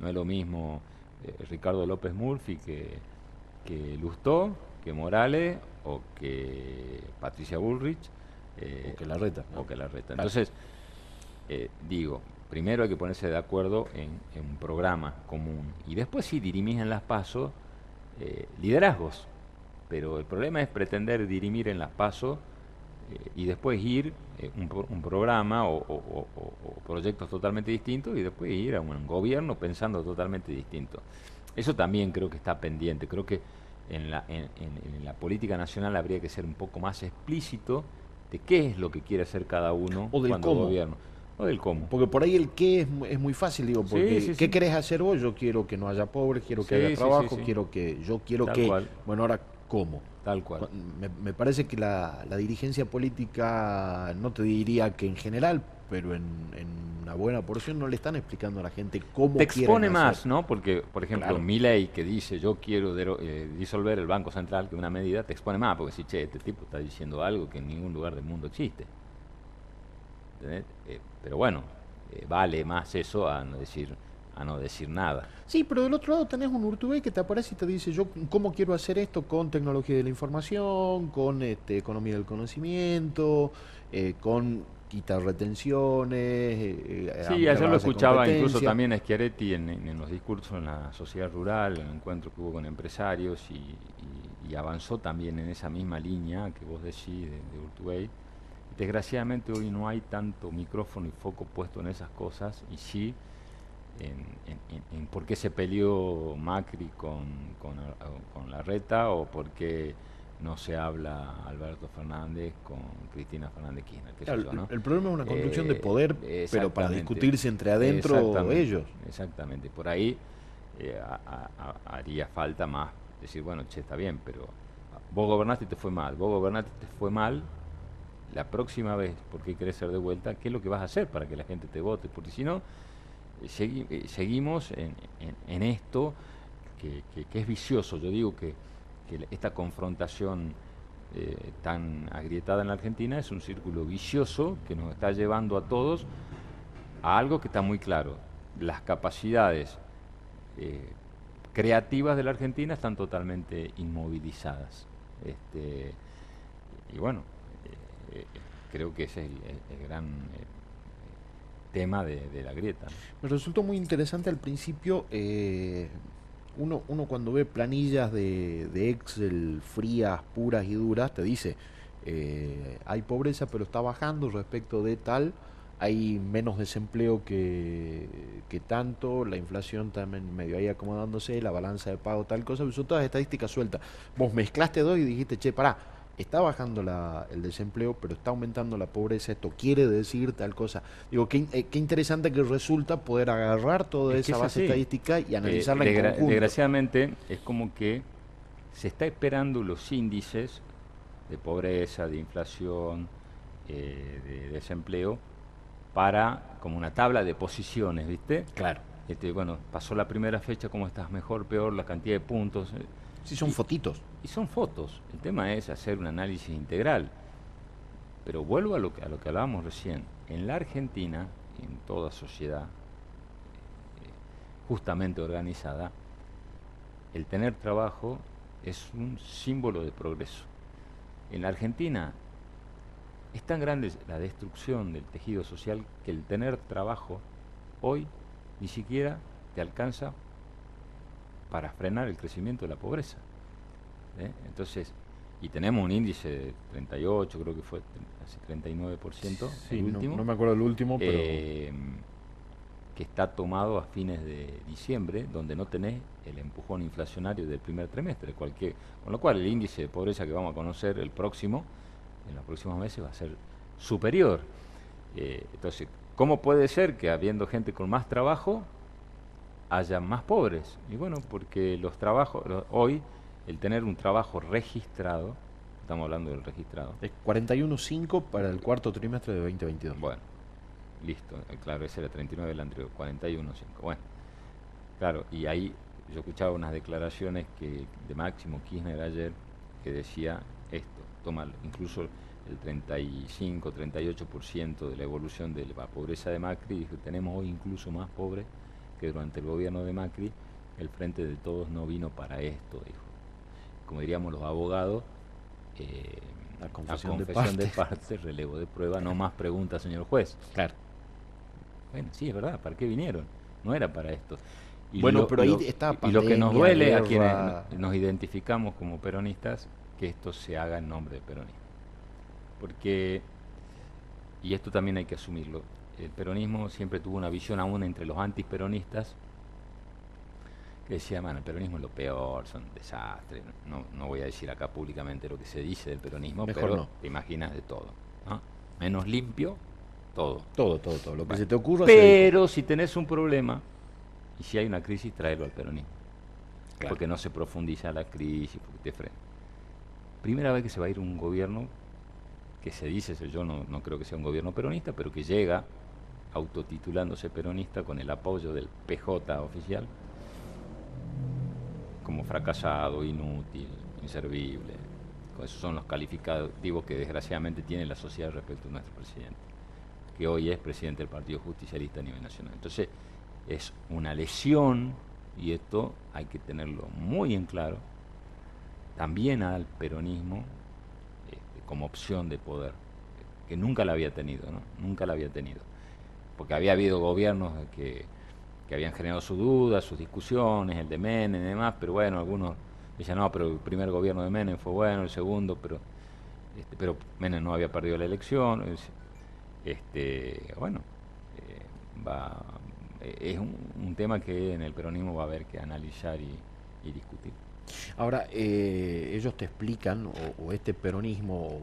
No es lo mismo eh, Ricardo López Murphy que, que Lustó, que Morales o que Patricia Bullrich. Eh, o que la reta. O que la reta. Entonces, eh, digo, primero hay que ponerse de acuerdo en, un programa común y después sí dirimir en las pasos eh, liderazgos. Pero el problema es pretender dirimir en las pasos eh, y después ir eh, un, programa o, proyectos totalmente distintos y después ir a un gobierno pensando totalmente distinto. Eso también creo que está pendiente. Creo que en la, en la política nacional habría que ser un poco más explícito de qué es lo que quiere hacer cada uno o del cuando gobierno. O del cómo. Porque por ahí el qué es, es muy fácil, digo, porque ¿qué querés hacer vos? Yo quiero que no haya pobres, quiero que haya trabajo, quiero que, yo quiero que, bueno, ahora cómo. Tal cual. Me, parece que la, dirigencia política, no te diría que en general, pero en, una buena porción no le están explicando a la gente cómo Te expone más, ¿no? Porque, por ejemplo, mi ley que dice yo quiero eh, disolver el Banco Central, que es una medida, te expone más, porque si, che, este tipo está diciendo algo que en ningún lugar del mundo existe. Eh, pero bueno, eh, vale más eso a no decir a no decir nada. Sí, pero del otro lado tenés un Urtubey que te aparece y te dice, yo cómo quiero hacer esto con tecnología de la información, con este, economía del conocimiento, eh, con quitar retenciones. sí, ayer lo escuchaba incluso también a Schiaretti en, los discursos en la sociedad rural, en el encuentro que hubo con empresarios, y, avanzó también en esa misma línea que vos decís de, de Urtubey Desgraciadamente hoy no hay tanto micrófono y foco puesto en esas cosas y sí en, por qué se peleó Macri con, con, la reta o por qué no se habla Alberto Fernández con Cristina Fernández Kirchner. el, problema es una construcción de poder, pero para discutirse entre adentro ellos. Exactamente, por ahí eh, haría falta más decir, bueno, che, está bien, pero vos gobernaste y te fue mal, vos gobernaste y te fue mal, la próxima vez, porque querés ser de vuelta, qué es lo que vas a hacer para que la gente te vote, porque si no, eh, eh, seguimos en, esto es vicioso. Yo digo que, esta confrontación eh, tan agrietada en la Argentina es un círculo vicioso que nos está llevando a todos a algo que está muy claro. Las capacidades creativas de la Argentina están totalmente inmovilizadas. Este, y bueno, eh, creo que ese es el, gran tema de, la grieta. Me resultó muy interesante al principio uno, uno cuando ve planillas de, de Excel frías, puras y duras, te dice, eh, hay pobreza pero está bajando respecto de tal, hay menos desempleo que, que, tanto, la inflación también medio ahí acomodándose, la balanza de pago, tal cosa, son todas estadísticas sueltas. Vos mezclaste dos y dijiste, che, pará, está bajando la, el desempleo, pero está aumentando la pobreza, esto quiere decir tal cosa. Digo, qué, eh, qué interesante que resulta poder agarrar toda esa base estadística y analizarla eh, en conjunto. Desgraciadamente, es como que se está esperando los índices de pobreza, de inflación, eh, de desempleo, para como una tabla de posiciones, ¿viste? Claro. Este, bueno, pasó la primera fecha, ¿cómo estás? Mejor, peor, la cantidad de puntos. Sí, son fotitos. Y son fotos. El tema es hacer un análisis integral. Pero vuelvo a lo que, a lo que hablábamos recién. En la Argentina, en toda sociedad eh, justamente organizada, el tener trabajo es un símbolo de progreso. En la Argentina es tan grande la destrucción del tejido social que el tener trabajo hoy ni siquiera te alcanza para frenar el crecimiento de la pobreza. ¿eh? Entonces, y tenemos un índice de 38, creo que fue casi 39%, el último, no, me acuerdo el último, pero... Eh, que está tomado a fines de diciembre, donde no tenés el empujón inflacionario del primer trimestre, cualquier, con lo cual el índice de pobreza que vamos a conocer el próximo, en los próximos meses, va a ser superior. Eh, entonces, ¿cómo puede ser que habiendo gente con más trabajo, haya más pobres. Y bueno, porque los trabajos, hoy, el tener un trabajo registrado, estamos hablando del registrado. Es 41.5 para el cuarto trimestre de 2022. Bueno, listo, eh, claro, ese era 39 del anterior, 41.5. Bueno, claro, y ahí yo escuchaba unas declaraciones que de Máximo Kirchner ayer que decía esto, toma incluso el 35, 38% de la evolución de la pobreza de Macri, dijo, tenemos hoy incluso más pobres que durante el gobierno de Macri el Frente de Todos no vino para esto, dijo. Como diríamos los abogados, eh, la confesión, de, parte. [LAUGHS] relevo de prueba, no más preguntas, señor juez. Claro. Bueno, sí, es verdad, ¿para qué vinieron? No era para esto. Y bueno, lo, pero ahí está Y lo que nos duele a quienes nos identificamos como peronistas, que esto se haga en nombre de peronismo. Porque, y esto también hay que asumirlo, el peronismo siempre tuvo una visión aún entre los antiperonistas que decía, bueno, el peronismo es lo peor, son desastres. No, no voy a decir acá públicamente lo que se dice del peronismo, pero te imaginas de todo. Menos limpio, todo. Todo, todo, todo. Lo que se te ocurra. Pero si tenés un problema y si hay una crisis, tráelo al peronismo. Porque no se profundiza la crisis, porque te frena. Primera vez que se va a ir un gobierno que se dice, yo no, no creo que sea un gobierno peronista, pero que llega autotitulándose peronista con el apoyo del PJ oficial, como fracasado, inútil, inservible. Esos son los calificativos que desgraciadamente tiene la sociedad respecto a nuestro presidente, que hoy es presidente del Partido Justicialista a nivel nacional. Entonces, es una lesión, y esto hay que tenerlo muy en claro, también al peronismo este, como opción de poder, que nunca la había tenido, ¿no? Nunca la había tenido porque había habido gobiernos que, habían generado sus dudas, sus discusiones, el de Menem y demás, pero bueno, algunos decían, no, pero el primer gobierno de Menem fue bueno, el segundo, pero este, pero Menem no había perdido la elección. Este, bueno, eh, va, es un, tema que en el peronismo va a haber que analizar y, discutir. Ahora, eh, ellos te explican, o, este peronismo, o,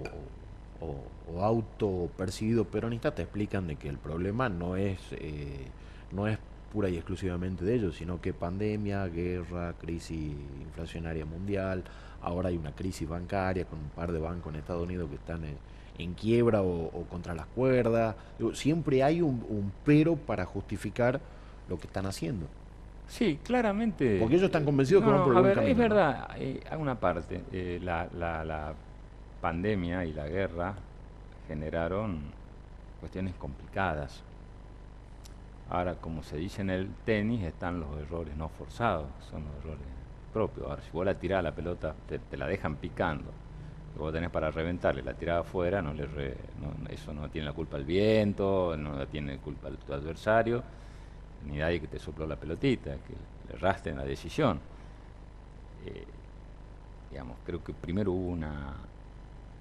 o auto percibido peronista te explican de que el problema no es, eh, no es pura y exclusivamente de ellos, sino que pandemia, guerra, crisis inflacionaria mundial, ahora hay una crisis bancaria con un par de bancos en Estados Unidos que están en, quiebra o, contra las cuerdas. siempre hay un, pero para justificar lo que están haciendo. Sí, claramente. Porque ellos están convencidos que van por el a buen ver, Es camino, ¿no? verdad, eh, hay una parte. eh, la, la- la pandemia y la guerra generaron cuestiones complicadas. Ahora, como se dice en el tenis, están los errores no forzados, son los errores propios. Ahora, si vos la tirás la pelota, te, la dejan picando. y vos tenés para reventarle, la tirás afuera, no le re- no- eso no tiene la culpa el viento, no la tiene culpa el- tu adversario, ni nadie que te sopló la pelotita, que le erraste en la decisión. Eh, digamos, creo que primero hubo una,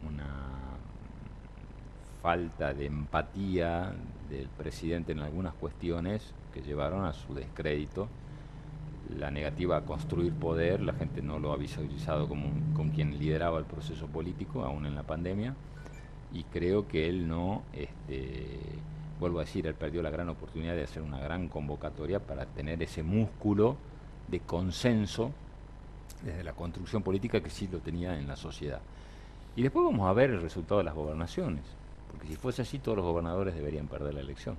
una falta de empatía del presidente en algunas cuestiones que llevaron a su descrédito. La negativa a construir poder, la gente no lo ha visualizado como con quien lideraba el proceso político, aún en la pandemia, y creo que él no, este, vuelvo a decir, él perdió la gran oportunidad de hacer una gran convocatoria para tener ese músculo de consenso desde la construcción política que sí lo tenía en la sociedad. Y después vamos a ver el resultado de las gobernaciones, porque si fuese así todos los gobernadores deberían perder la elección,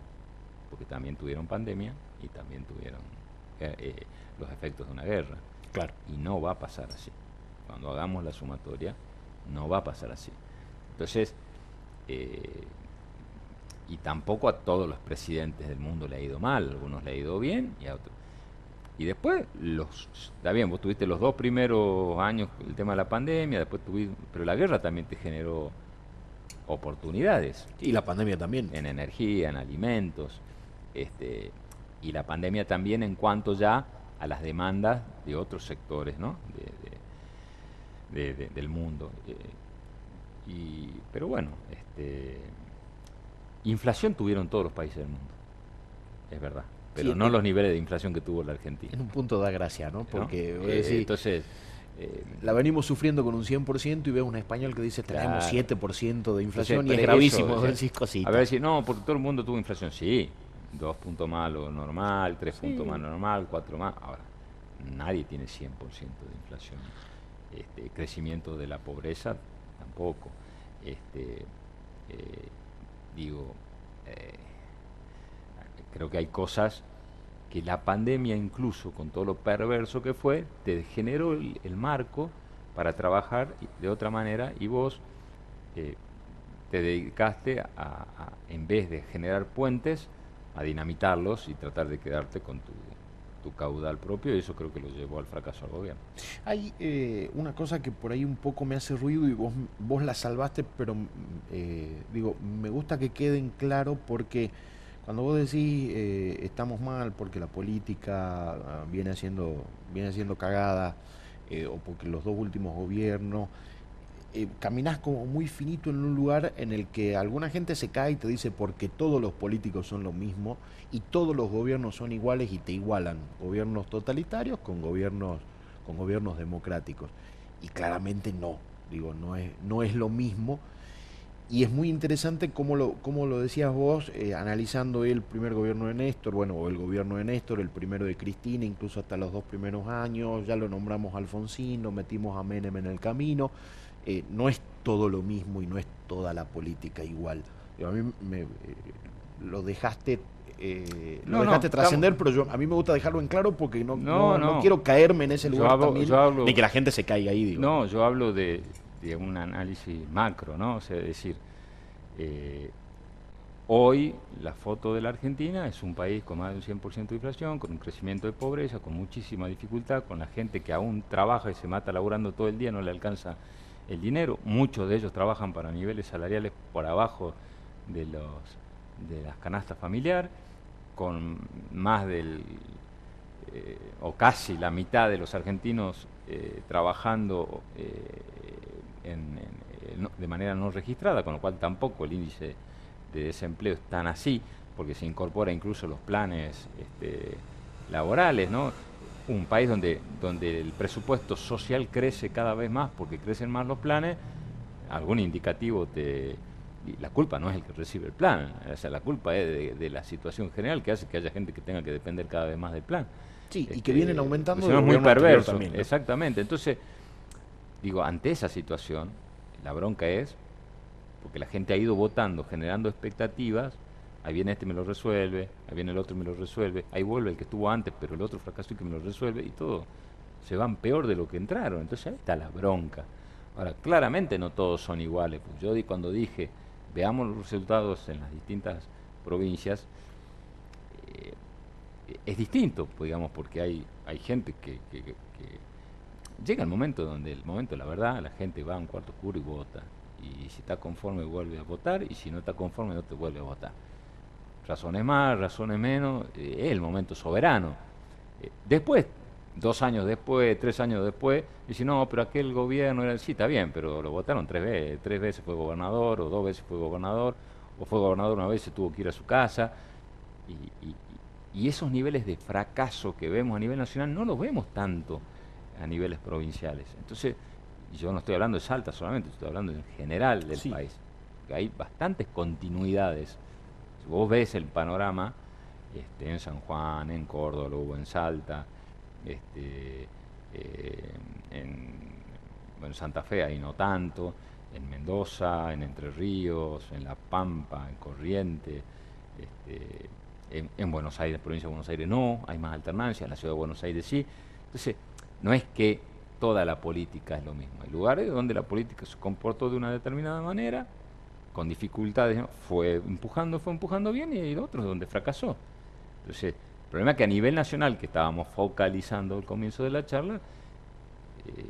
porque también tuvieron pandemia y también tuvieron eh, eh, los efectos de una guerra. Claro. Y no va a pasar así. Cuando hagamos la sumatoria, no va a pasar así. Entonces, eh, y tampoco a todos los presidentes del mundo le ha ido mal, a algunos le ha ido bien y a otros. Y después, los, está bien, vos tuviste los dos primeros años el tema de la pandemia, después tuviste, pero la guerra también te generó oportunidades Y la pandemia también. en energía, en alimentos, este, y la pandemia también en cuanto ya a las demandas de otros sectores ¿no? de, de- de- de- del mundo. Eh, y, pero bueno, este, inflación tuvieron todos los países del mundo, es verdad, pero Sí, no los niveles de inflación que tuvo la Argentina. En un punto da gracia, ¿no? Porque vos Eh, entonces, eh, la venimos sufriendo con un 100% y ves un español que dice tenemos Claro. 7% de inflación Entonces, y es gravísimo. o sea. A ver si no, porque todo el mundo tuvo inflación. Sí, dos puntos más lo normal, tres puntos más normal, cuatro más. Ahora, nadie tiene 100% de inflación. Este, crecimiento de la pobreza tampoco. Este, eh, digo, eh, creo que hay cosas que la pandemia, incluso con todo lo perverso que fue, te generó el, marco para trabajar de otra manera y vos eh, te dedicaste a, en vez de generar puentes, a dinamitarlos y tratar de quedarte con tu, tu caudal propio y eso creo que lo llevó al fracaso al gobierno. Hay eh, una cosa que por ahí un poco me hace ruido y vos, vos la salvaste, pero eh, digo, me gusta que queden claro porque cuando vos decís eh, estamos mal porque la política ah, viene haciendo, viene haciendo cagada eh, o porque los dos últimos gobiernos, eh, caminás como muy finito en un lugar en el que alguna gente se cae y te dice porque todos los políticos son lo mismo y todos los gobiernos son iguales y te igualan gobiernos totalitarios con gobiernos con gobiernos democráticos. Y claramente no digo no es no es lo mismo y es muy interesante cómo lo, cómo lo decías vos, eh, analizando el primer gobierno de Néstor, bueno, o el gobierno de Néstor, el primero de Cristina, incluso hasta los dos primeros años, ya lo nombramos Alfonsín, lo metimos a Menem en el camino, eh, no es todo lo mismo y no es toda la política igual. Digo, a mí me, eh, lo dejaste... eh, lo No, dejaste trascender, pero yo a mí me gusta dejarlo en claro porque no, No, quiero caerme en ese Yo lugar hablo- también yo hablo- de que la gente se caiga ahí. Digo. No, yo hablo de, de un análisis macro, ¿no? O sea, es decir, eh, hoy la foto de la Argentina es un país con más de un 100% de inflación, con un crecimiento de pobreza, con muchísima dificultad, con la gente que aún trabaja y se mata laburando todo el día, no le alcanza el dinero. Muchos de ellos trabajan para niveles salariales por abajo de, los, de las canastas familiar, con más del eh, o casi la mitad de los argentinos eh, trabajando en- en- eh, de manera no registrada, con lo cual tampoco el índice de desempleo es tan así, porque se incorpora incluso los planes este, laborales, ¿no? Un país donde, donde el presupuesto social crece cada vez más porque crecen más los planes, algún indicativo te... la culpa no es el que recibe el plan, o sea, la culpa es de, de la situación general que hace que haya gente que tenga que depender cada vez más del plan. Sí, y Este, que vienen aumentando. es muy gobierno anterior perverso. también, ¿no? Exactamente. Entonces, digo, ante esa situación, la bronca es porque la gente ha ido votando, generando expectativas ahí viene este me lo resuelve, ahí viene el otro me lo resuelve, ahí vuelve el que estuvo antes, pero el otro fracasó y que me lo resuelve, y todo se van peor de lo que entraron. Entonces ahí está la bronca. Ahora, claramente no todos son iguales. Pues yo cuando dije, veamos los resultados en las distintas provincias, eh, es distinto, pues, digamos, porque hay, hay gente que, llega el momento donde el momento la verdad, la gente va a un cuarto oscuro y vota. Y si está conforme vuelve a votar y si no está conforme no te vuelve a votar. Razones más, razones menos, eh, es el momento soberano. Eh, después dos años después, tres años después, dice, no, pero aquel gobierno era, sí, está bien, pero lo votaron tres veces, tres veces fue gobernador, o dos veces fue gobernador, o fue gobernador una vez, se tuvo que ir a su casa, y, esos niveles de fracaso que vemos a nivel nacional no los vemos tanto a niveles provinciales. Entonces, yo no estoy hablando de Salta solamente, estoy hablando en general del país, que hay bastantes continuidades. Si vos ves el panorama este, en San Juan, en Córdoba, o en Salta, este, eh, en Santa Fe ahí no tanto, en Mendoza, en Entre Ríos, en La Pampa, en Corriente, este, en, Buenos Aires, provincia de Buenos Aires no, hay más alternancia, en la ciudad de Buenos Aires sí. Entonces, no es que toda la política es lo mismo. Hay lugares donde la política se comportó de una determinada manera, con dificultades, fue empujando, fue empujando bien, y hay otros donde fracasó. Entonces, el problema es que a nivel nacional, que estábamos focalizando al comienzo de la charla, eh,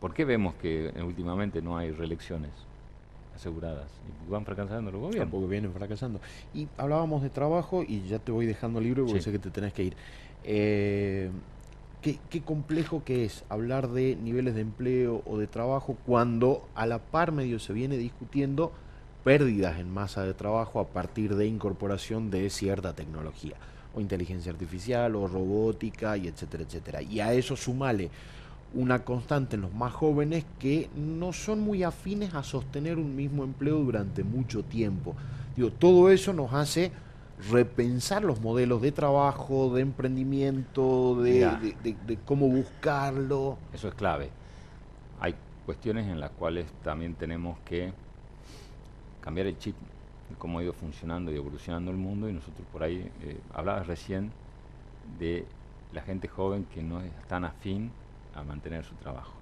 ¿por qué vemos que últimamente no hay reelecciones aseguradas? Y van fracasando los gobiernos. Tampoco vienen fracasando. Y hablábamos de trabajo y ya te voy dejando libre porque sé que te tenés que ir. Eh, ¿qué, ¿Qué complejo que es hablar de niveles de empleo o de trabajo cuando a la par medio se viene discutiendo pérdidas en masa de trabajo a partir de incorporación de cierta tecnología? o inteligencia artificial o robótica y etcétera, etcétera. Y a eso sumale una constante en los más jóvenes que no son muy afines a sostener un mismo empleo durante mucho tiempo. Digo, todo eso nos hace repensar los modelos de trabajo, de emprendimiento, de, de, cómo buscarlo. Eso es clave. Hay cuestiones en las cuales también tenemos que cambiar el chip cómo ha ido funcionando y evolucionando el mundo y nosotros por ahí eh, hablabas recién de la gente joven que no es tan afín a mantener su trabajo.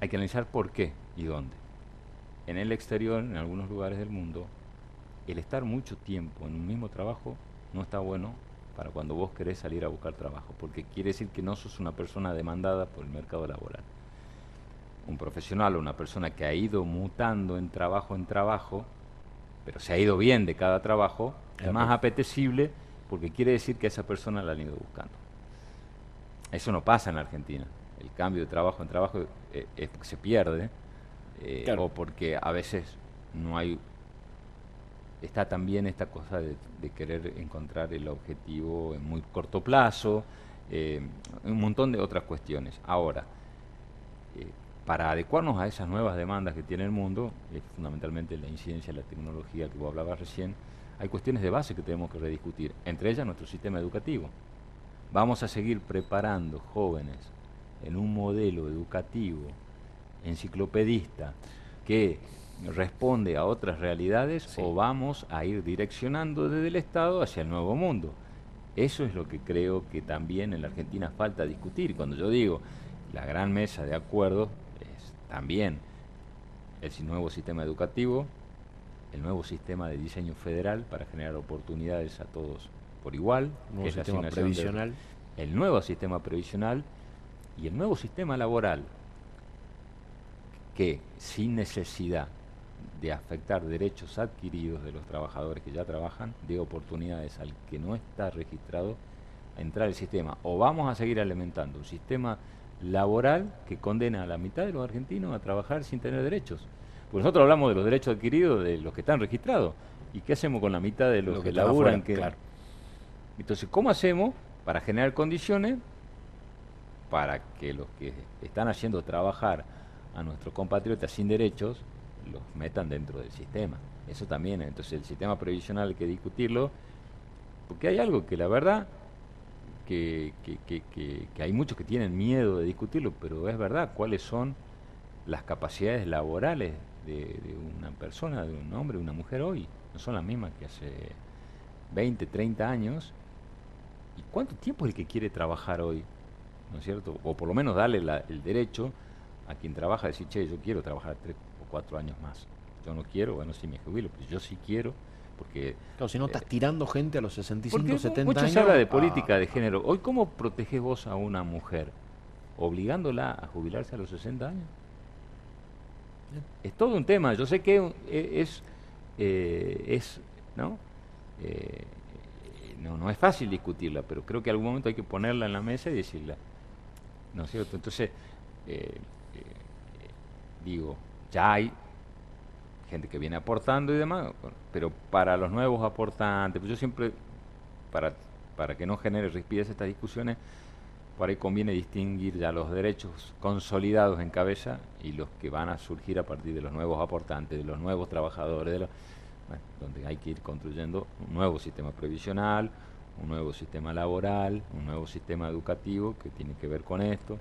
Hay que analizar por qué y dónde. En el exterior, en algunos lugares del mundo, el estar mucho tiempo en un mismo trabajo no está bueno para cuando vos querés salir a buscar trabajo, porque quiere decir que no sos una persona demandada por el mercado laboral un profesional o una persona que ha ido mutando en trabajo en trabajo, pero se ha ido bien de cada trabajo, es más apetecible porque quiere decir que esa persona la han ido buscando. Eso no pasa en la Argentina. El cambio de trabajo en trabajo eh, es, se pierde, eh, o porque a veces no hay está también esta cosa de, querer encontrar el objetivo en muy corto plazo, eh, un montón de otras cuestiones. Ahora, para adecuarnos a esas nuevas demandas que tiene el mundo, fundamentalmente la incidencia de la tecnología que vos hablabas recién, hay cuestiones de base que tenemos que rediscutir, entre ellas nuestro sistema educativo. Vamos a seguir preparando jóvenes en un modelo educativo enciclopedista que responde a otras realidades o vamos a ir direccionando desde el Estado hacia el nuevo mundo. Eso es lo que creo que también en la Argentina falta discutir. Cuando yo digo la gran mesa de acuerdos, también el nuevo sistema educativo, el nuevo sistema de diseño federal para generar oportunidades a todos por igual, el sistema previsional, el nuevo sistema previsional y el nuevo sistema laboral que sin necesidad de afectar derechos adquiridos de los trabajadores que ya trabajan, de oportunidades al que no está registrado a entrar al sistema. O vamos a seguir alimentando un sistema laboral que condena a la mitad de los argentinos a trabajar sin tener derechos. Porque nosotros hablamos de los derechos adquiridos de los que están registrados. ¿Y qué hacemos con la mitad de los que, laburan? Entonces, ¿cómo hacemos para generar condiciones para que los que están haciendo trabajar a nuestros compatriotas sin derechos los metan dentro del sistema? Eso también, entonces el sistema previsional hay que discutirlo, porque hay algo que la verdad que, hay muchos que tienen miedo de discutirlo, pero es verdad, cuáles son las capacidades laborales de, una persona, de un hombre, de una mujer hoy. no son las mismas que hace 20, 30 años. ¿Y cuánto tiempo es el que quiere trabajar hoy? ¿No es cierto? O por lo menos darle el derecho a quien trabaja a decir, che, yo quiero trabajar tres cuatro años más. Yo no quiero, bueno, sí me jubilo, pero yo sí quiero, porque... Claro, si no estás eh, tirando gente a los 65, 70 mucho años... se habla de política de género. Hoy, ¿cómo proteges vos a una mujer? ¿Obligándola a jubilarse a los 60 años? Es todo un tema. Yo sé que e, es... Eh, es ¿no? Eh, no, no es fácil discutirla, pero creo que algún momento hay que ponerla en la mesa y decirla. ¿No es cierto? Entonces, digo, ya hay gente que viene aportando y demás, pero para los nuevos aportantes, pues yo siempre, para, para que no genere rispidez estas discusiones, por ahí conviene distinguir ya los derechos consolidados en cabeza y los que van a surgir a partir de los nuevos aportantes, de los nuevos trabajadores, de los, donde hay que ir construyendo un nuevo sistema previsional, un nuevo sistema laboral, un nuevo sistema educativo que tiene que ver con esto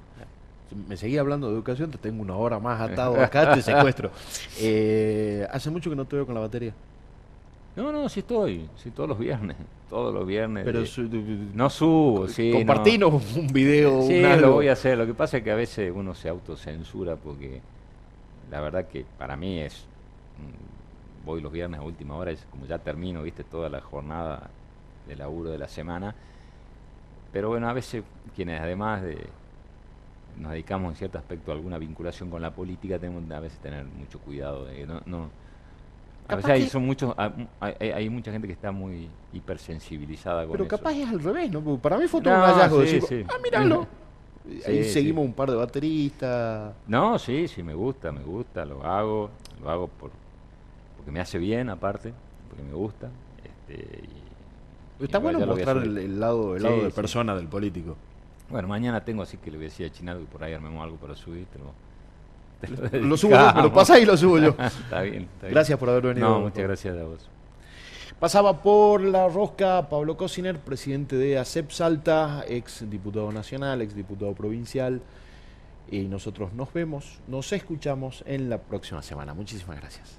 me seguía hablando de educación, te tengo una hora más [LAUGHS] atado acá, te secuestro. Eh, ¿Hace mucho que no te veo con la batería? No, no, sí estoy, sí, todos los viernes, todos los viernes. Pero no subo, sí. Compartinos un video. Sí, lo voy a hacer. Lo que pasa es que a veces uno se autocensura porque la verdad que para mí es, mm, voy los viernes a última hora, es como ya termino, viste, toda la jornada de laburo de la semana. Pero bueno, a veces quienes además de nos dedicamos en cierto aspecto a alguna vinculación con la política, tenemos a veces tener mucho cuidado. De, no, no, a veces hay, son muchos, hay, mucha gente que está muy hipersensibilizada con Pero eso. capaz es al revés, ¿no? para mí fue todo un hallazgo. ah, míralo. [LAUGHS] Ahí seguimos un par de bateristas. No, sí, sí, me gusta, me gusta, lo hago, lo hago por, porque me hace bien aparte, porque me gusta. Este, Está bueno mostrar el, lado, el lado de persona del político. Bueno, mañana tengo así que le voy a decir a Chinado y por ahí armemos algo para subir. lo, [LAUGHS] lo, subo yo, me lo pasa y lo subo yo. [LAUGHS] está, bien, está bien. Gracias por haber venido. No, muchas gracias a vos. Pasaba por la rosca Pablo Cosiner, presidente de ACEP Salta, ex diputado nacional, ex diputado provincial. Y nosotros nos vemos, nos escuchamos en la próxima semana. Muchísimas gracias.